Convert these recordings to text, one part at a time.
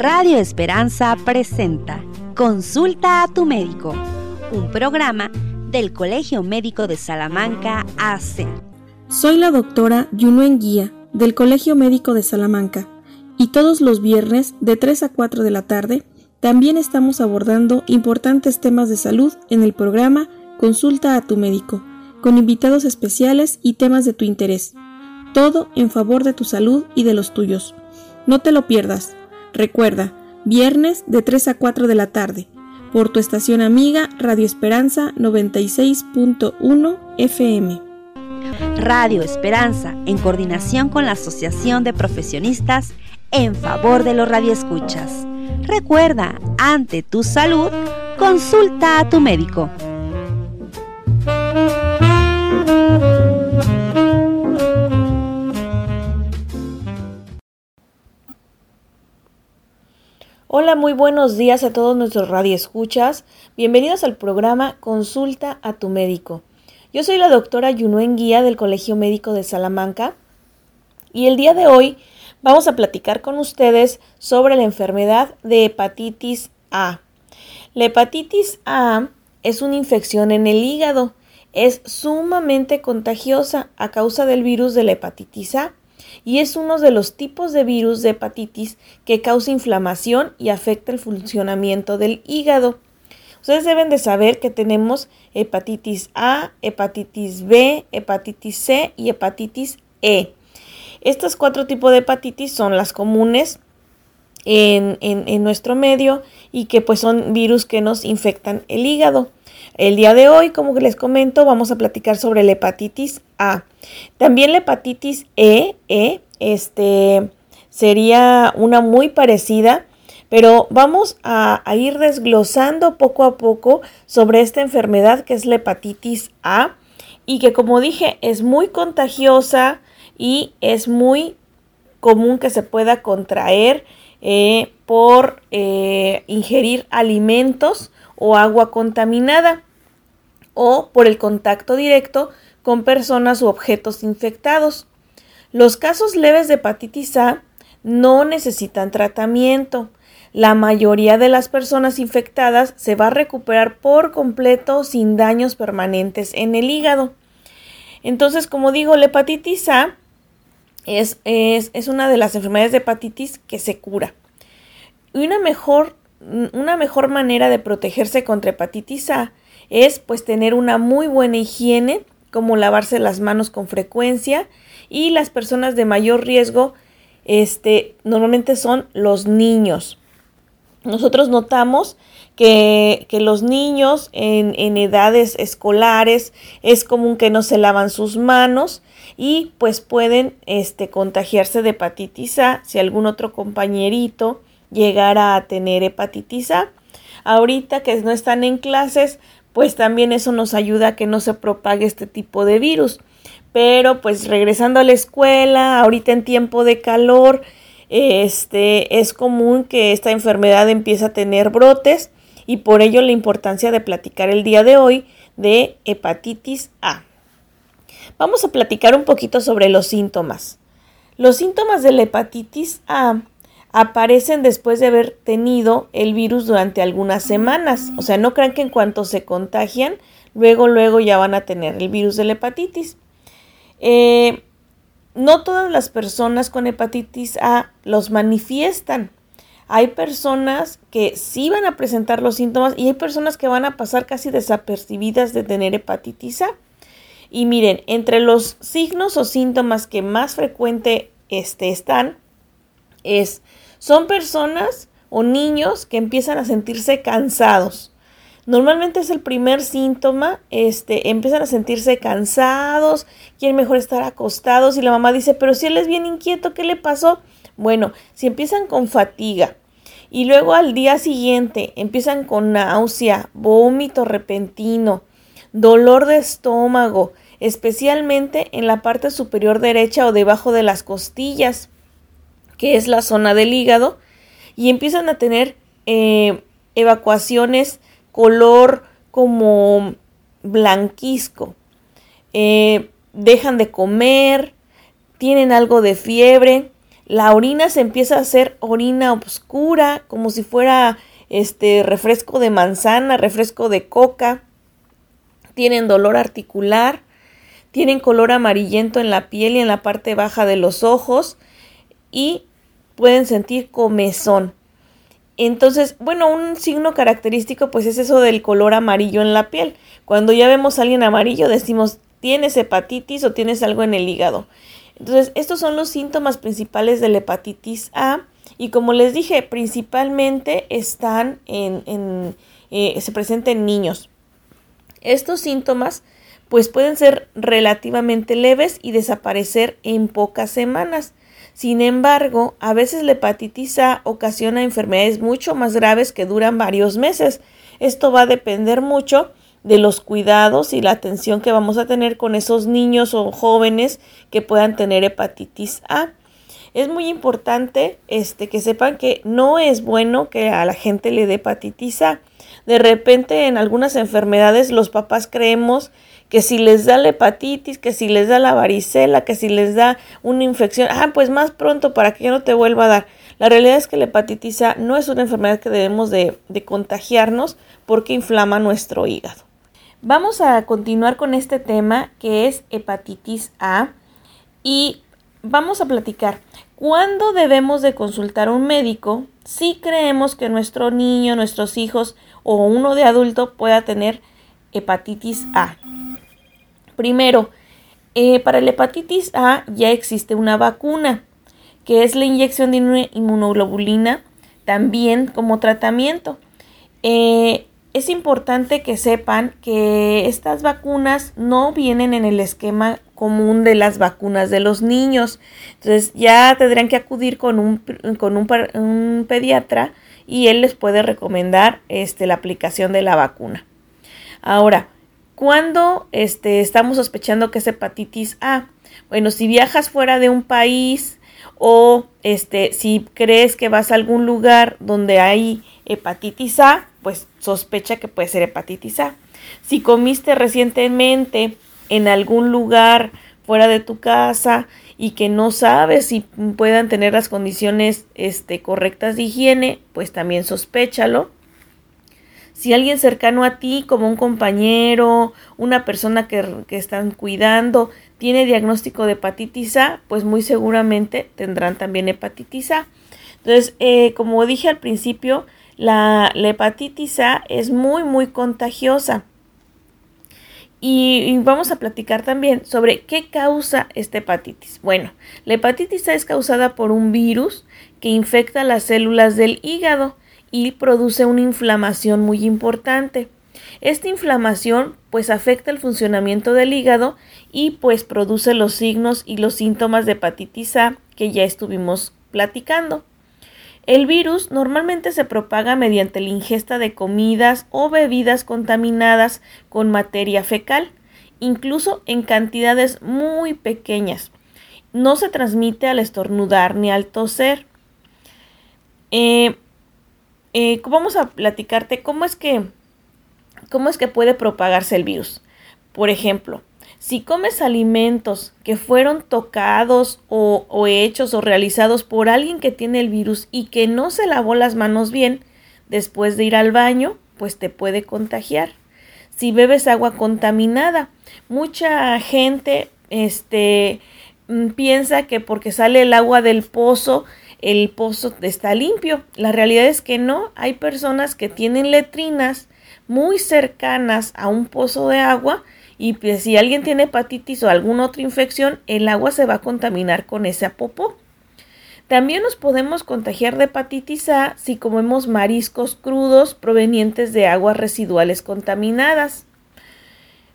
Radio Esperanza presenta Consulta a tu médico, un programa del Colegio Médico de Salamanca AC. Soy la doctora Yunuen Guía del Colegio Médico de Salamanca y todos los viernes de 3 a 4 de la tarde también estamos abordando importantes temas de salud en el programa Consulta a tu médico, con invitados especiales y temas de tu interés. Todo en favor de tu salud y de los tuyos. No te lo pierdas. Recuerda, viernes de 3 a 4 de la tarde, por tu estación amiga Radio Esperanza 96.1 FM. Radio Esperanza, en coordinación con la Asociación de Profesionistas en favor de los radioescuchas. Recuerda, ante tu salud, consulta a tu médico. Hola, muy buenos días a todos nuestros radioescuchas. Bienvenidos al programa Consulta a tu médico. Yo soy la doctora Yunuen Guía del Colegio Médico de Salamanca y el día de hoy vamos a platicar con ustedes sobre la enfermedad de hepatitis A. La hepatitis A es una infección en el hígado. Es sumamente contagiosa a causa del virus de la hepatitis A y es uno de los tipos de virus de hepatitis que causa inflamación y afecta el funcionamiento del hígado. Ustedes deben de saber que tenemos hepatitis A, hepatitis B, hepatitis C y hepatitis E. Estos cuatro tipos de hepatitis son las comunes en, en, nuestro medio y que pues son virus que nos infectan el hígado. El día de hoy, como les comento, vamos a platicar sobre la hepatitis A. También la hepatitis E, e este, sería una muy parecida, pero vamos a, a, ir desglosando poco a poco sobre esta enfermedad que es la hepatitis A y que como dije es muy contagiosa y es muy común que se pueda contraer eh, por eh, ingerir alimentos o agua contaminada o por el contacto directo con personas u objetos infectados. Los casos leves de hepatitis A no necesitan tratamiento. La mayoría de las personas infectadas se va a recuperar por completo sin daños permanentes en el hígado. Entonces, como digo, la hepatitis A es, es, una de las enfermedades de hepatitis que se cura. Y una mejor, una mejor manera de protegerse contra hepatitis A es pues tener una muy buena higiene, como lavarse las manos con frecuencia y las personas de mayor riesgo este, normalmente son los niños. Nosotros notamos que, los niños en, en, edades escolares es común que no se lavan sus manos y pues pueden este, contagiarse de hepatitis A si algún otro compañerito llegara a tener hepatitis A. Ahorita que no están en clases, pues también eso nos ayuda a que no se propague este tipo de virus. Pero pues regresando a la escuela, ahorita en tiempo de calor, este es común que esta enfermedad empiece a tener brotes y por ello la importancia de platicar el día de hoy de hepatitis A. Vamos a platicar un poquito sobre los síntomas. Los síntomas de la hepatitis A aparecen después de haber tenido el virus durante algunas semanas. O sea, no crean que en cuanto se contagian, luego, luego ya van a tener el virus de la hepatitis. Eh, no todas las personas con hepatitis A los manifiestan. Hay personas que sí van a presentar los síntomas y hay personas que van a pasar casi desapercibidas de tener hepatitis A. Y miren, entre los signos o síntomas que más frecuente este, están es, son personas o niños que empiezan a sentirse cansados. Normalmente es el primer síntoma, este, empiezan a sentirse cansados, quieren mejor estar acostados y la mamá dice, pero si él es bien inquieto, ¿qué le pasó? Bueno, si empiezan con fatiga y luego al día siguiente empiezan con náusea, vómito repentino, dolor de estómago, especialmente en la parte superior derecha o debajo de las costillas, que es la zona del hígado, y empiezan a tener eh, evacuaciones color como blanquisco. Eh, dejan de comer, tienen algo de fiebre, la orina se empieza a hacer orina oscura, como si fuera este refresco de manzana, refresco de coca, tienen dolor articular, tienen color amarillento en la piel y en la parte baja de los ojos y pueden sentir comezón. Entonces, bueno, un signo característico pues es eso del color amarillo en la piel. Cuando ya vemos a alguien amarillo decimos tienes hepatitis o tienes algo en el hígado. Entonces, estos son los síntomas principales de la hepatitis A y como les dije, principalmente están en, eh, se presentan en niños. Estos síntomas pues pueden ser relativamente leves y desaparecer en pocas semanas. Sin embargo, a veces la hepatitis A ocasiona enfermedades mucho más graves que duran varios meses. Esto va a depender mucho de los cuidados y la atención que vamos a tener con esos niños o jóvenes que puedan tener hepatitis A. Es muy importante este, que sepan que no es bueno que a la gente le dé hepatitis A. De repente en algunas enfermedades los papás creemos que si les da la hepatitis, que si les da la varicela, que si les da una infección, ah, pues más pronto para que ya no te vuelva a dar. La realidad es que la hepatitis A no es una enfermedad que debemos de, contagiarnos porque inflama nuestro hígado. Vamos a continuar con este tema que es hepatitis A y vamos a platicar cuándo debemos de consultar a un médico si creemos que nuestro niño, nuestros hijos o uno de adulto pueda tener hepatitis A. Primero, eh, para la hepatitis A ya existe una vacuna, que es la inyección de inmunoglobulina, también como tratamiento. Eh, es importante que sepan que estas vacunas no vienen en el esquema común de las vacunas de los niños. Entonces ya tendrán que acudir con un, con un, pediatra y él les puede recomendar este, la aplicación de la vacuna. Ahora, ¿Cuándo este, estamos sospechando que es hepatitis A? Bueno, si viajas fuera de un país o este, si crees que vas a algún lugar donde hay hepatitis A, pues sospecha que puede ser hepatitis A. Si comiste recientemente en algún lugar fuera de tu casa y que no sabes si puedan tener las condiciones este, correctas de higiene, pues también sospéchalo. Si alguien cercano a ti, como un compañero, una persona que, están cuidando, tiene diagnóstico de hepatitis A, pues muy seguramente tendrán también hepatitis A. Entonces, eh, como dije al principio, la, hepatitis A es muy, muy contagiosa. y, vamos a platicar también sobre qué causa esta hepatitis. Bueno, la hepatitis A es causada por un virus que infecta las células del hígado y produce una inflamación muy importante. Esta inflamación pues afecta el funcionamiento del hígado y pues produce los signos y los síntomas de hepatitis A que ya estuvimos platicando. El virus normalmente se propaga mediante la ingesta de comidas o bebidas contaminadas con materia fecal, incluso en cantidades muy pequeñas. No se transmite al estornudar ni al toser. Eh, eh, vamos a platicarte cómo es que cómo es que puede propagarse el virus. Por ejemplo, si comes alimentos que fueron tocados o, o, hechos o realizados por alguien que tiene el virus y que no se lavó las manos bien después de ir al baño, pues te puede contagiar. Si bebes agua contaminada, mucha gente este, mm, piensa que porque sale el agua del pozo el pozo está limpio. La realidad es que no. Hay personas que tienen letrinas muy cercanas a un pozo de agua y pues, si alguien tiene hepatitis o alguna otra infección, el agua se va a contaminar con ese popó. También nos podemos contagiar de hepatitis A si comemos mariscos crudos provenientes de aguas residuales contaminadas.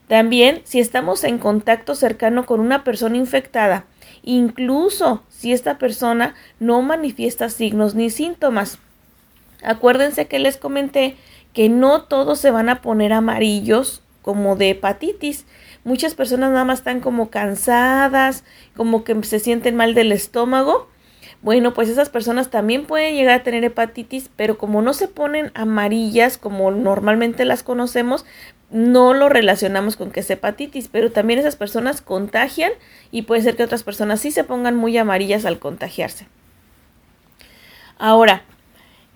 También si estamos en contacto cercano con una persona infectada incluso si esta persona no manifiesta signos ni síntomas. Acuérdense que les comenté que no todos se van a poner amarillos como de hepatitis. Muchas personas nada más están como cansadas, como que se sienten mal del estómago. Bueno, pues esas personas también pueden llegar a tener hepatitis, pero como no se ponen amarillas como normalmente las conocemos, no lo relacionamos con que es hepatitis, pero también esas personas contagian y puede ser que otras personas sí se pongan muy amarillas al contagiarse. Ahora,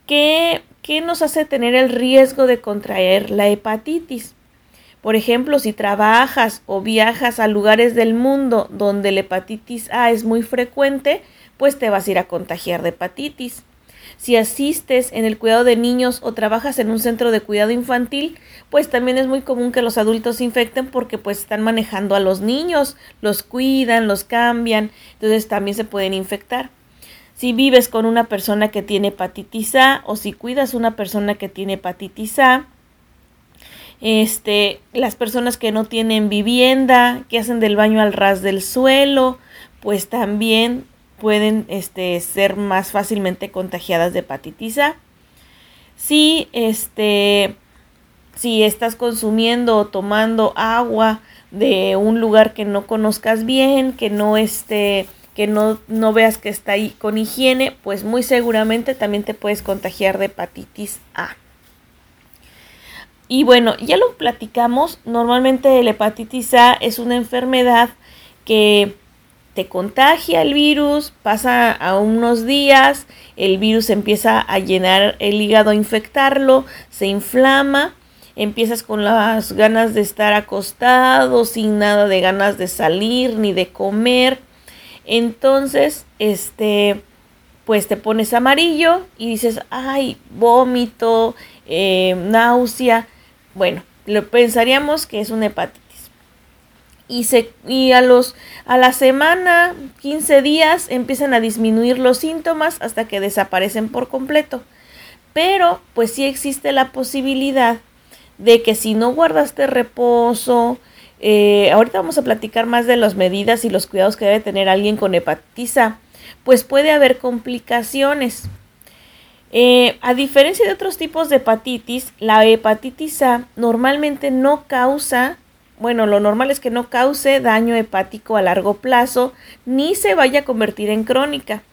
¿qué, qué nos hace tener el riesgo de contraer la hepatitis? Por ejemplo, si trabajas o viajas a lugares del mundo donde la hepatitis A es muy frecuente, pues te vas a ir a contagiar de hepatitis. Si asistes en el cuidado de niños o trabajas en un centro de cuidado infantil, pues también es muy común que los adultos se infecten porque pues están manejando a los niños, los cuidan, los cambian, entonces también se pueden infectar. Si vives con una persona que tiene hepatitis A o si cuidas una persona que tiene hepatitis A, este, las personas que no tienen vivienda, que hacen del baño al ras del suelo, pues también pueden este, ser más fácilmente contagiadas de hepatitis A. Si, este, si estás consumiendo o tomando agua de un lugar que no conozcas bien, que no esté que no, no veas que está ahí con higiene, pues muy seguramente también te puedes contagiar de hepatitis A. Y bueno, ya lo platicamos, normalmente la hepatitis A es una enfermedad que te contagia el virus, pasa a unos días, el virus empieza a llenar el hígado, a infectarlo, se inflama, empiezas con las ganas de estar acostado, sin nada de ganas de salir ni de comer. Entonces, este, pues te pones amarillo y dices, ay, vómito, eh, náusea. Bueno, lo pensaríamos que es una hepatitis. Y, a, los, a la semana, 15 días, empiezan a disminuir los síntomas hasta que desaparecen por completo. Pero pues sí existe la posibilidad de que si no guardaste reposo, eh, ahorita vamos a platicar más de las medidas y los cuidados que debe tener alguien con hepatitis A, pues puede haber complicaciones. Eh, a diferencia de otros tipos de hepatitis, la hepatitis A normalmente no causa, bueno, lo normal es que no cause daño hepático a largo plazo ni se vaya a convertir en crónica,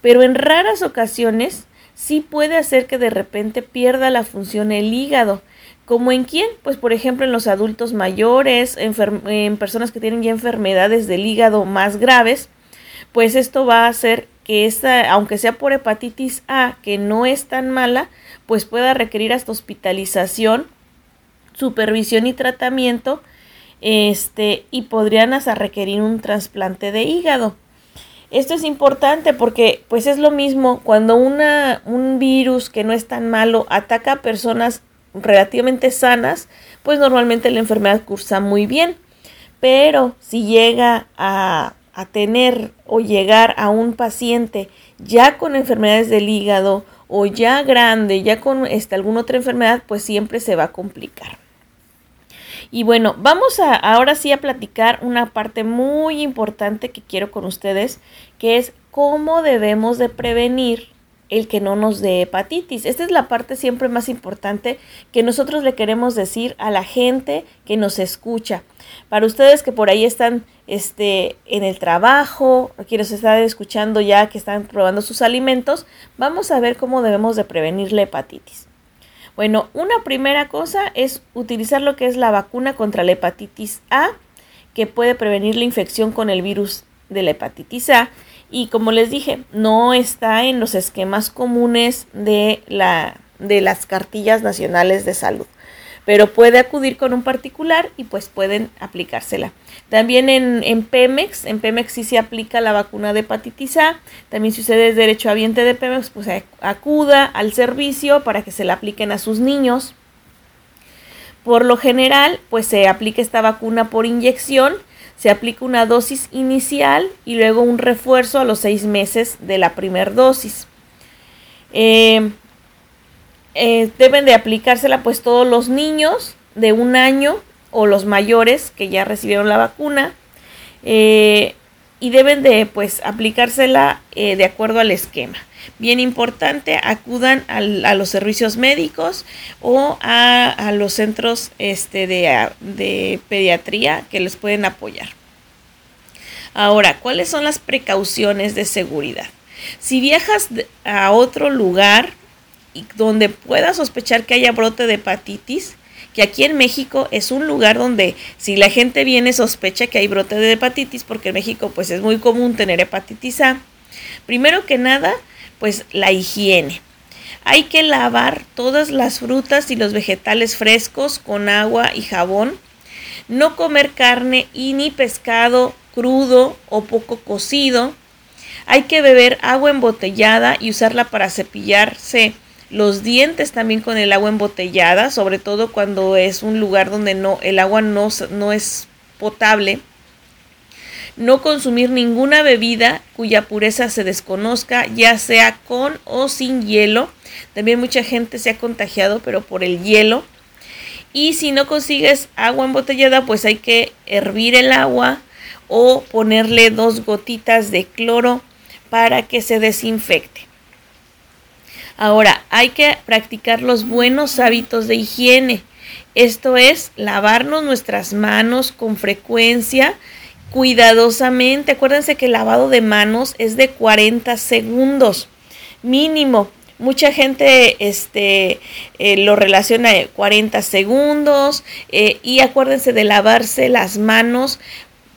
pero en raras ocasiones sí puede hacer que de repente pierda la función el hígado. ¿Como en quién? Pues por ejemplo en los adultos mayores, en personas que tienen ya enfermedades del hígado más graves, pues esto va a hacer que esta, aunque sea por hepatitis A, que no es tan mala, pues pueda requerir hasta hospitalización, supervisión y tratamiento, este, y podrían hasta requerir un trasplante de hígado. Esto es importante porque pues es lo mismo cuando una, un virus que no es tan malo ataca a personas relativamente sanas, pues normalmente la enfermedad cursa muy bien. Pero si llega a a tener o llegar a un paciente ya con enfermedades del hígado o ya grande, ya con este, alguna otra enfermedad, pues siempre se va a complicar. Y bueno, vamos a ahora sí a platicar una parte muy importante que quiero con ustedes, que es cómo debemos de prevenir el que no nos dé hepatitis. Esta es la parte siempre más importante que nosotros le queremos decir a la gente que nos escucha. Para ustedes que por ahí están este, en el trabajo, quienes están escuchando ya que están probando sus alimentos, vamos a ver cómo debemos de prevenir la hepatitis. Bueno, una primera cosa es utilizar lo que es la vacuna contra la hepatitis A, que puede prevenir la infección con el virus de la hepatitis A y como les dije, no está en los esquemas comunes de, la, de las cartillas nacionales de salud. Pero puede acudir con un particular y pues pueden aplicársela. También en, en, Pemex, en Pemex sí se aplica la vacuna de hepatitis A. También si usted es derecho habiente de Pemex, pues acuda al servicio para que se la apliquen a sus niños. Por lo general, pues se aplica esta vacuna por inyección se aplica una dosis inicial y luego un refuerzo a los seis meses de la primera dosis. Eh, eh, deben de aplicársela pues todos los niños de un año o los mayores que ya recibieron la vacuna eh, y deben de pues aplicársela de acuerdo al esquema. Bien importante, acudan a los servicios médicos o a, los centros este, de, de pediatría que les pueden apoyar. Ahora, ¿cuáles son las precauciones de seguridad? Si viajas a otro lugar donde puedas sospechar que haya brote de hepatitis, que aquí en México es un lugar donde si la gente viene sospecha que hay brote de hepatitis, porque en México pues es muy común tener hepatitis A. Primero que nada, pues la higiene. Hay que lavar todas las frutas y los vegetales frescos con agua y jabón. No comer carne y ni pescado crudo o poco cocido. Hay que beber agua embotellada y usarla para cepillarse los dientes también con el agua embotellada, sobre todo cuando es un lugar donde no el agua no, no es potable. No consumir ninguna bebida cuya pureza se desconozca, ya sea con o sin hielo. También mucha gente se ha contagiado, pero por el hielo. Y si no consigues agua embotellada, pues hay que hervir el agua o ponerle dos gotitas de cloro para que se desinfecte. Ahora, hay que practicar los buenos hábitos de higiene. Esto es lavarnos nuestras manos con frecuencia, cuidadosamente. Acuérdense que el lavado de manos es de 40 segundos mínimo. Mucha gente este, eh, lo relaciona a 40 segundos eh, y acuérdense de lavarse las manos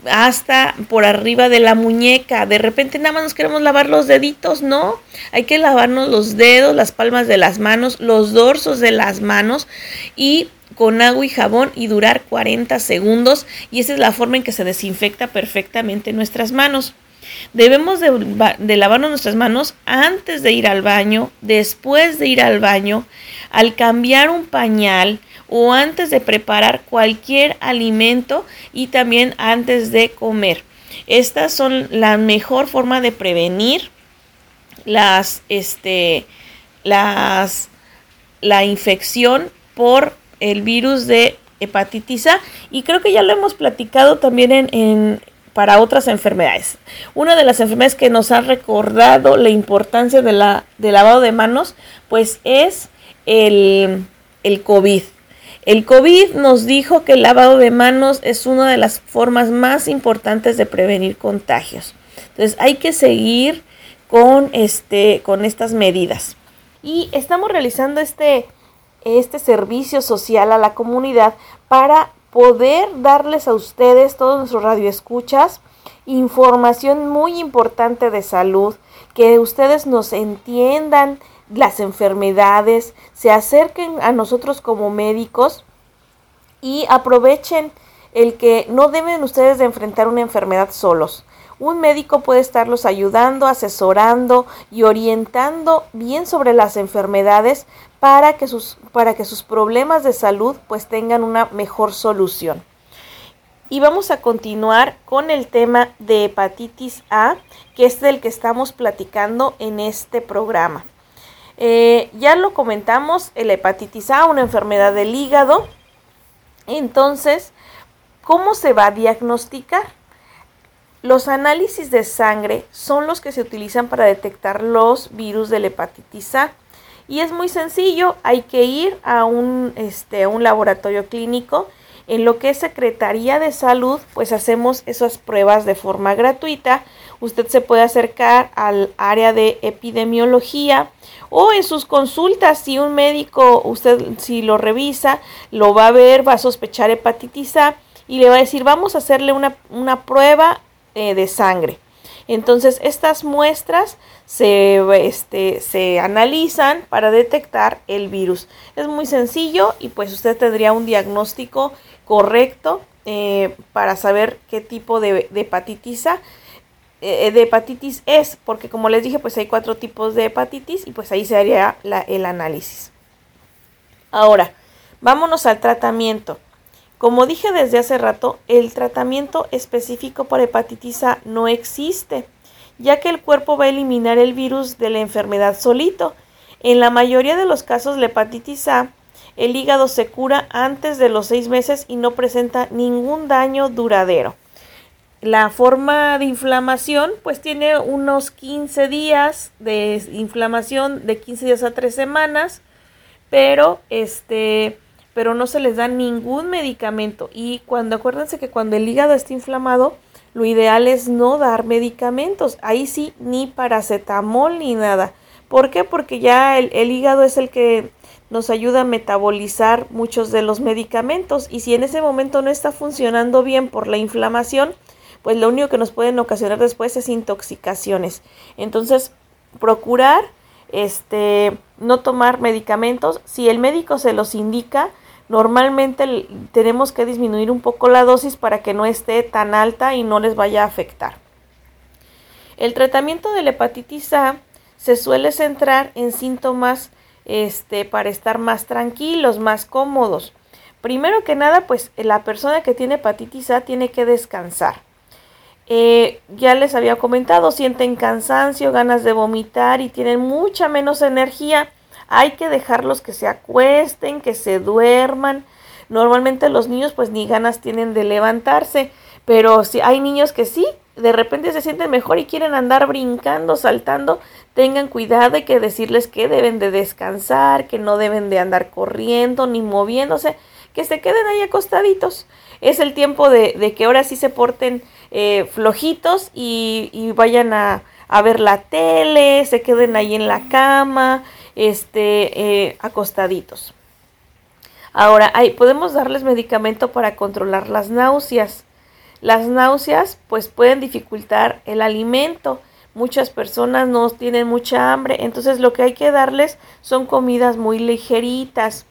hasta por arriba de la muñeca. De repente nada más nos queremos lavar los deditos, no. Hay que lavarnos los dedos, las palmas de las manos, los dorsos de las manos y con agua y jabón y durar 40 segundos y esa es la forma en que se desinfecta perfectamente nuestras manos. Debemos de, lavarnos nuestras manos antes de ir al baño, después de ir al baño, al cambiar un pañal, o antes de preparar cualquier alimento y también antes de comer. Estas son la mejor forma de prevenir las, este, las, la infección por el virus de hepatitis A y creo que ya lo hemos platicado también en, para otras enfermedades. Una de las enfermedades que nos ha recordado la importancia del lavado de manos, pues es el, COVID. El COVID nos dijo que el lavado de manos es una de las formas más importantes de prevenir contagios. Entonces hay que seguir con, este, estas medidas. Y estamos realizando este, este servicio social a la comunidad para poder darles a ustedes, todos nuestros radioescuchas, información muy importante de salud, que ustedes nos entiendan las enfermedades, se acerquen a nosotros como médicos y aprovechen el que no deben ustedes de enfrentar una enfermedad solos. Un médico puede estarlos ayudando, asesorando y orientando bien sobre las enfermedades para que sus, para que sus problemas de salud pues tengan una mejor solución. Y vamos a continuar con el tema de hepatitis A, que es del que estamos platicando en este programa. Eh, ya lo comentamos, el hepatitis A, una enfermedad del hígado. Entonces, ¿cómo se va a diagnosticar? Los análisis de sangre son los que se utilizan para detectar los virus del hepatitis A. Y es muy sencillo, hay que ir a un, este, a un laboratorio clínico. En lo que es Secretaría de Salud, pues hacemos esas pruebas de forma gratuita. Usted se puede acercar al área de epidemiología o en sus consultas, si un médico, usted si lo revisa, lo va a ver, va a sospechar hepatitis A y le va a decir, vamos a hacerle una, prueba eh, de sangre. Entonces, estas muestras se, este, se analizan para detectar el virus. Es muy sencillo y pues usted tendría un diagnóstico correcto eh, para saber qué tipo de, de hepatitis eh, de hepatitis es, porque como les dije, pues hay cuatro tipos de hepatitis y pues ahí se haría el análisis. Ahora, vámonos al tratamiento. Como dije desde hace rato, el tratamiento específico para hepatitis A no existe, ya que el cuerpo va a eliminar el virus de la enfermedad solito. En la mayoría de los casos, la hepatitis A, el hígado se cura antes de los seis meses y no presenta ningún daño duradero. La forma de inflamación pues tiene unos 15 días de inflamación de 15 días a 3 semanas, pero este pero no se les da ningún medicamento y cuando acuérdense que cuando el hígado está inflamado, lo ideal es no dar medicamentos, ahí sí ni paracetamol ni nada. ¿Por qué? Porque ya el, el hígado es el que nos ayuda a metabolizar muchos de los medicamentos y si en ese momento no está funcionando bien por la inflamación, pues lo único que nos pueden ocasionar después es intoxicaciones. Entonces, procurar este no tomar medicamentos, si el médico se los indica, normalmente tenemos que disminuir un poco la dosis para que no esté tan alta y no les vaya a afectar. El tratamiento de la hepatitis A se suele centrar en síntomas este, para estar más tranquilos, más cómodos. Primero que nada, pues la persona que tiene hepatitis A tiene que descansar. Eh, ya les había comentado, sienten cansancio, ganas de vomitar y tienen mucha menos energía. Hay que dejarlos que se acuesten, que se duerman. Normalmente los niños pues ni ganas tienen de levantarse, pero si hay niños que sí, de repente se sienten mejor y quieren andar brincando, saltando, tengan cuidado de que decirles que deben de descansar, que no deben de andar corriendo ni moviéndose, que se queden ahí acostaditos. Es el tiempo de, que ahora sí se porten eh, flojitos y, vayan a, ver la tele, se queden ahí en la cama, este, eh, acostaditos. Ahora, hay, podemos darles medicamento para controlar las náuseas. Las náuseas pues pueden dificultar el alimento. Muchas personas no tienen mucha hambre, entonces lo que hay que darles son comidas muy ligeritas,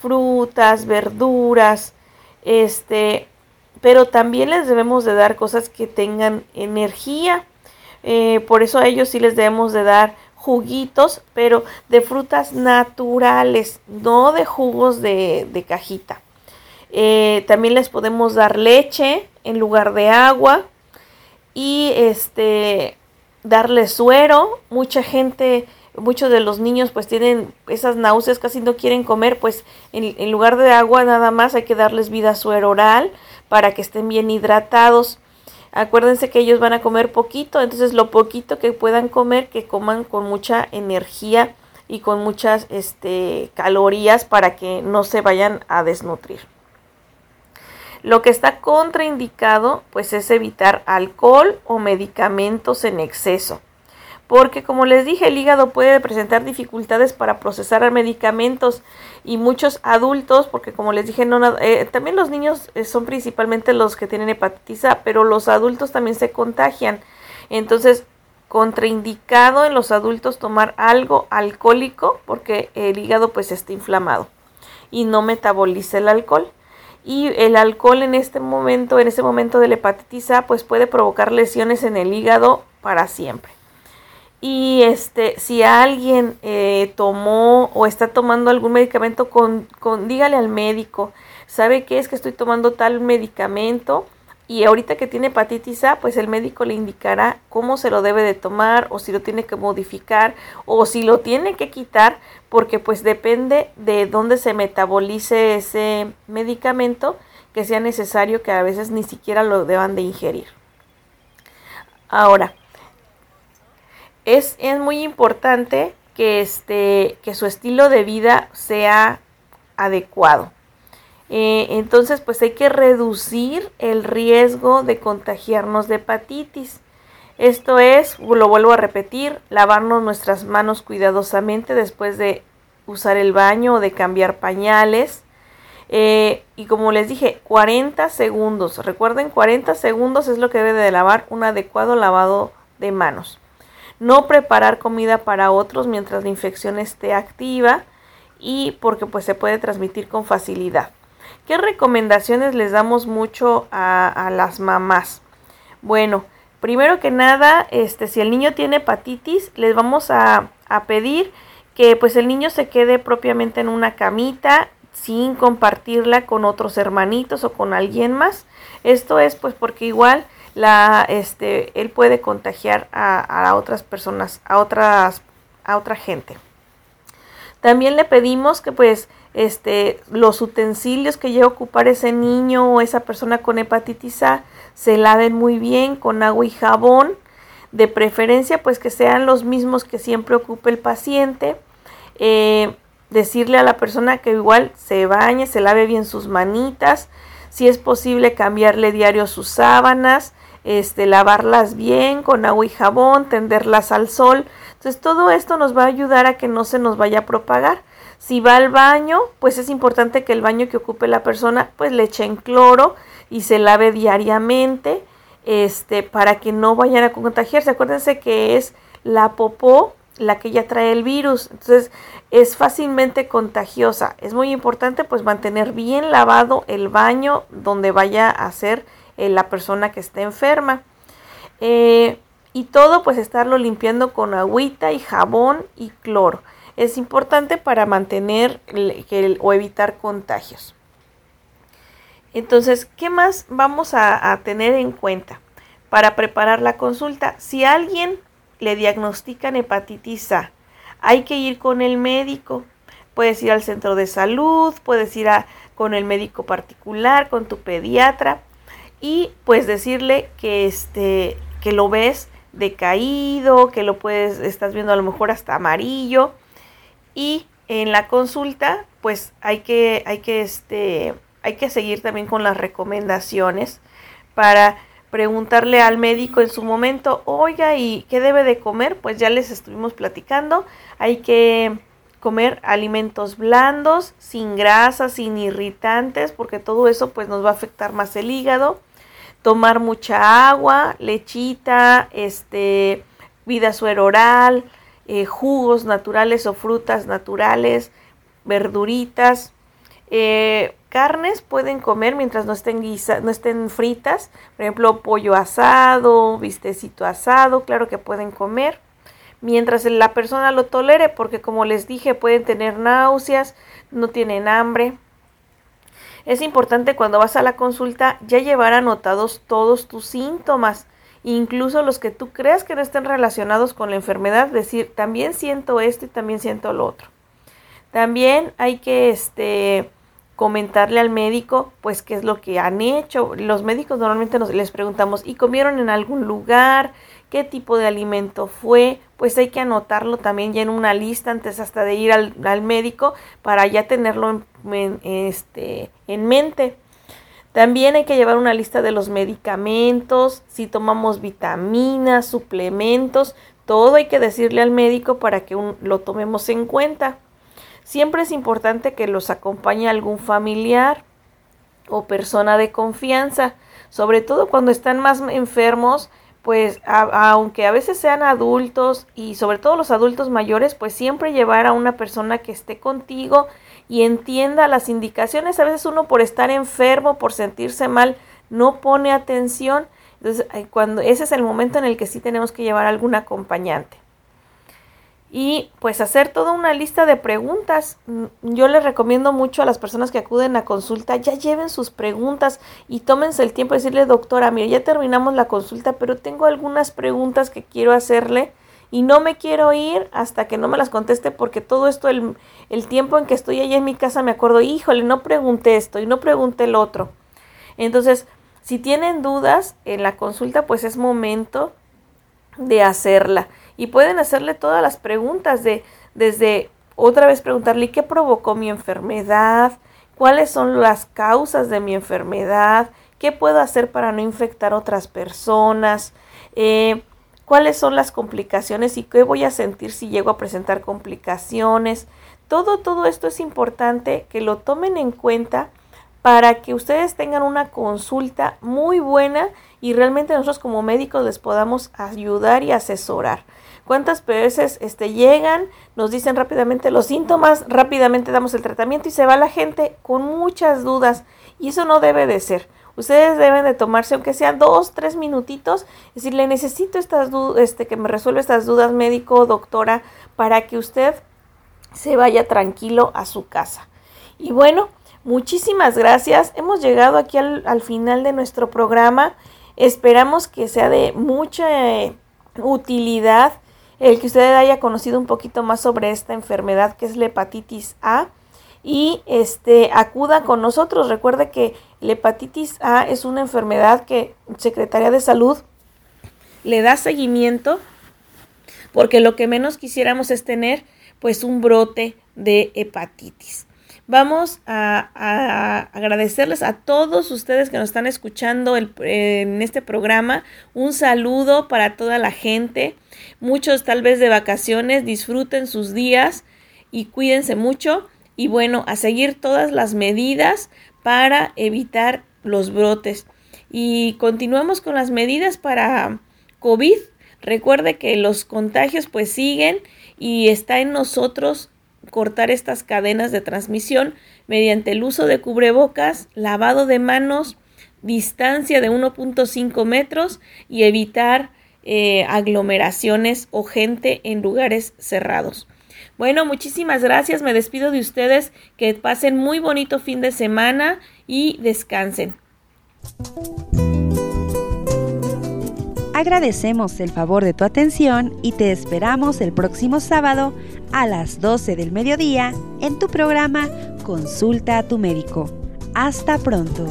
frutas, verduras, este, pero también les debemos de dar cosas que tengan energía. Eh, por eso a ellos sí les debemos de dar juguitos, pero de frutas naturales, no de jugos de, de cajita. Eh, también les podemos dar leche en lugar de agua y este darle suero. Mucha gente, muchos de los niños pues tienen esas náuseas, casi no quieren comer, pues en, en lugar de agua nada más hay que darles vida suero oral para que estén bien hidratados. Acuérdense que ellos van a comer poquito, entonces lo poquito que puedan comer, que coman con mucha energía y con muchas este, calorías para que no se vayan a desnutrir. Lo que está contraindicado pues es evitar alcohol o medicamentos en exceso. Porque como les dije, el hígado puede presentar dificultades para procesar medicamentos y muchos adultos, porque como les dije, eh, también los niños eh, son principalmente los que tienen hepatitis A, pero los adultos también se contagian. Entonces, contraindicado en los adultos tomar algo alcohólico porque el hígado pues está inflamado y no metaboliza el alcohol y el alcohol en este momento, en este momento de la hepatitis A, pues puede provocar lesiones en el hígado para siempre. Y este, si alguien eh, tomó o está tomando algún medicamento, con, con, dígale al médico, ¿sabe qué es que estoy tomando tal medicamento? Y ahorita que tiene hepatitis A, pues el médico le indicará cómo se lo debe de tomar o si lo tiene que modificar o si lo tiene que quitar, porque pues depende de dónde se metabolice ese medicamento que sea necesario que a veces ni siquiera lo deban de ingerir. Ahora, es, es muy importante que, este, que su estilo de vida sea adecuado. Eh, entonces, pues hay que reducir el riesgo de contagiarnos de hepatitis. Esto es, lo vuelvo a repetir, lavarnos nuestras manos cuidadosamente después de usar el baño o de cambiar pañales. Eh, y como les dije, 40 segundos. Recuerden, 40 segundos es lo que debe de lavar un adecuado lavado de manos. No preparar comida para otros mientras la infección esté activa y porque pues se puede transmitir con facilidad. ¿Qué recomendaciones les damos mucho a, las mamás? Bueno, primero que nada, este, si el niño tiene hepatitis, les vamos a, a pedir que pues el niño se quede propiamente en una camita sin compartirla con otros hermanitos o con alguien más. Esto es pues porque igual la, este, él puede contagiar a, a otras personas, a otras, a otra gente. También le pedimos que pues este, los utensilios que lleva a ocupar ese niño o esa persona con hepatitis A se laven muy bien con agua y jabón, de preferencia pues que sean los mismos que siempre ocupe el paciente. Eh, decirle a la persona que igual se bañe, se lave bien sus manitas, si es posible cambiarle diario sus sábanas, este, lavarlas bien con agua y jabón, tenderlas al sol. Entonces todo esto nos va a ayudar a que no se nos vaya a propagar. Si va al baño, pues es importante que el baño que ocupe la persona, pues le echen cloro y se lave diariamente, este, para que no vayan a contagiarse. Acuérdense que es la popó la que ya trae el virus, entonces es fácilmente contagiosa. Es muy importante pues mantener bien lavado el baño donde vaya a ser eh, la persona que esté enferma. Eh, y todo pues estarlo limpiando con agüita y jabón y cloro. Es importante para mantener o evitar contagios. Entonces, ¿qué más vamos a, a tener en cuenta para preparar la consulta? Si alguien le diagnostican hepatitis A, hay que ir con el médico. Puedes ir al centro de salud, puedes ir a, con el médico particular, con tu pediatra y pues decirle que este que lo ves decaído, que lo puedes estás viendo a lo mejor hasta amarillo y en la consulta pues hay que hay que este hay que seguir también con las recomendaciones para preguntarle al médico en su momento, oiga, ¿y qué debe de comer? Pues ya les estuvimos platicando, hay que comer alimentos blandos, sin grasas, sin irritantes, porque todo eso pues nos va a afectar más el hígado. Tomar mucha agua, lechita, este, vida suero oral, eh, jugos naturales o frutas naturales, verduritas, eh, carnes pueden comer mientras no estén, no estén fritas, por ejemplo, pollo asado, vistecito asado, claro que pueden comer, mientras la persona lo tolere, porque como les dije, pueden tener náuseas, no tienen hambre. Es importante cuando vas a la consulta ya llevar anotados todos tus síntomas, incluso los que tú creas que no estén relacionados con la enfermedad, decir, también siento esto y también siento lo otro. También hay que este comentarle al médico pues qué es lo que han hecho. Los médicos normalmente nos les preguntamos, ¿y comieron en algún lugar? ¿Qué tipo de alimento fue? Pues hay que anotarlo también ya en una lista antes hasta de ir al, médico para ya tenerlo en, este, en mente. También hay que llevar una lista de los medicamentos, si tomamos vitaminas, suplementos, todo hay que decirle al médico para que lo tomemos en cuenta. Siempre es importante que los acompañe algún familiar o persona de confianza, sobre todo cuando están más enfermos, pues aunque a veces sean adultos y sobre todo los adultos mayores, pues siempre llevar a una persona que esté contigo y entienda las indicaciones. A veces uno por estar enfermo, por sentirse mal, no pone atención. Entonces, cuando ese es el momento en el que sí tenemos que llevar a algún acompañante y pues hacer toda una lista de preguntas. Mm, yo les recomiendo mucho a las personas que acuden a consulta, ya lleven sus preguntas y tómense el tiempo de decirle, doctora, mire, ya terminamos la consulta, pero tengo algunas preguntas que quiero hacerle y no me quiero ir hasta que no me las conteste porque todo esto, el, el tiempo en que estoy allá en mi casa, me acuerdo, híjole, no pregunté esto y no pregunté el otro. Entonces, si tienen dudas en la consulta, pues es momento de hacerla y pueden hacerle todas las preguntas de desde otra vez preguntarle qué provocó mi enfermedad, cuáles son las causas de mi enfermedad, qué puedo hacer para no infectar otras personas, eh, cuáles son las complicaciones y qué voy a sentir si llego a presentar complicaciones. Todo, todo esto es importante que lo tomen en cuenta para que ustedes tengan una consulta muy buena y realmente nosotros como médicos les podamos ayudar y asesorar. ¿Cuántas veces este, llegan, nos dicen rápidamente los síntomas, rápidamente damos el tratamiento y se va la gente con muchas dudas? Y eso no debe de ser. Ustedes deben de tomarse, aunque sean dos, tres minutitos, decirle, necesito estas este, que me resuelva estas dudas, médico, doctora, para que usted se vaya tranquilo a su casa. Y bueno, muchísimas gracias. Hemos llegado aquí al, al final de nuestro programa. Esperamos que sea de mucha eh, utilidad el que usted haya conocido un poquito más sobre esta enfermedad que es la hepatitis A y este acuda con nosotros. Recuerde que la hepatitis A es una enfermedad que Secretaría de Salud le da seguimiento porque lo que menos quisiéramos es tener pues un brote de hepatitis. Vamos a, agradecerles a todos ustedes que nos están escuchando en este programa. Un saludo para toda la gente. Muchos tal vez de vacaciones, disfruten sus días y cuídense mucho y bueno, a seguir todas las medidas para evitar los brotes. Y continuamos con las medidas para COVID. Recuerde que los contagios pues siguen y está en nosotros cortar estas cadenas de transmisión mediante el uso de cubrebocas, lavado de manos, distancia de 1.5 metros y evitar eh, aglomeraciones o gente en lugares cerrados. Bueno, muchísimas gracias. Me despido de ustedes. Que pasen muy bonito fin de semana y descansen. Agradecemos el favor de tu atención y te esperamos el próximo sábado a las 12 del mediodía en tu programa Consulta a tu médico. Hasta pronto.